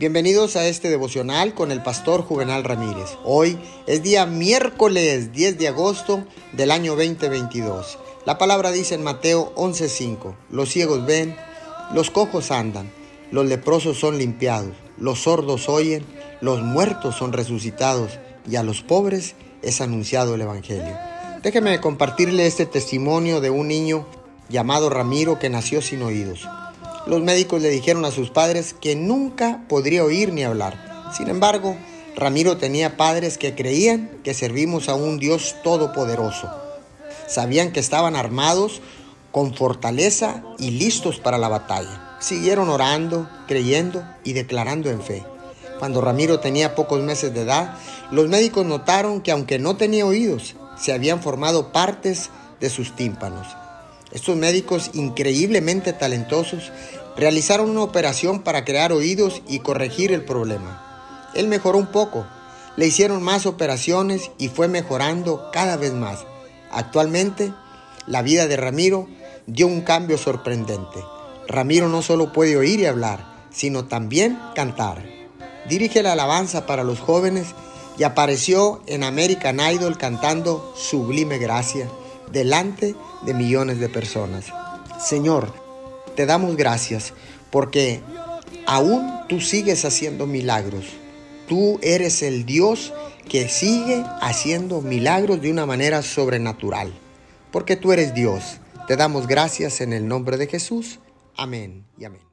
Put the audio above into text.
Bienvenidos a este devocional con el pastor Juvenal Ramírez. Hoy es día miércoles 10 de agosto del año 2022. La palabra dice en Mateo 11:5, los ciegos ven, los cojos andan, los leprosos son limpiados, los sordos oyen, los muertos son resucitados y a los pobres es anunciado el Evangelio. Déjeme compartirle este testimonio de un niño llamado Ramiro que nació sin oídos. Los médicos le dijeron a sus padres que nunca podría oír ni hablar. Sin embargo, Ramiro tenía padres que creían que servimos a un Dios todopoderoso. Sabían que estaban armados con fortaleza y listos para la batalla. Siguieron orando, creyendo y declarando en fe. Cuando Ramiro tenía pocos meses de edad, los médicos notaron que aunque no tenía oídos, se habían formado partes de sus tímpanos. Estos médicos increíblemente talentosos realizaron una operación para crear oídos y corregir el problema. Él mejoró un poco, le hicieron más operaciones y fue mejorando cada vez más. Actualmente, la vida de Ramiro dio un cambio sorprendente. Ramiro no solo puede oír y hablar, sino también cantar. Dirige la alabanza para los jóvenes y apareció en American Idol cantando Sublime Gracia delante de millones de personas. Señor, te damos gracias porque aún tú sigues haciendo milagros. Tú eres el Dios que sigue haciendo milagros de una manera sobrenatural. Porque tú eres Dios. Te damos gracias en el nombre de Jesús. Amén y amén.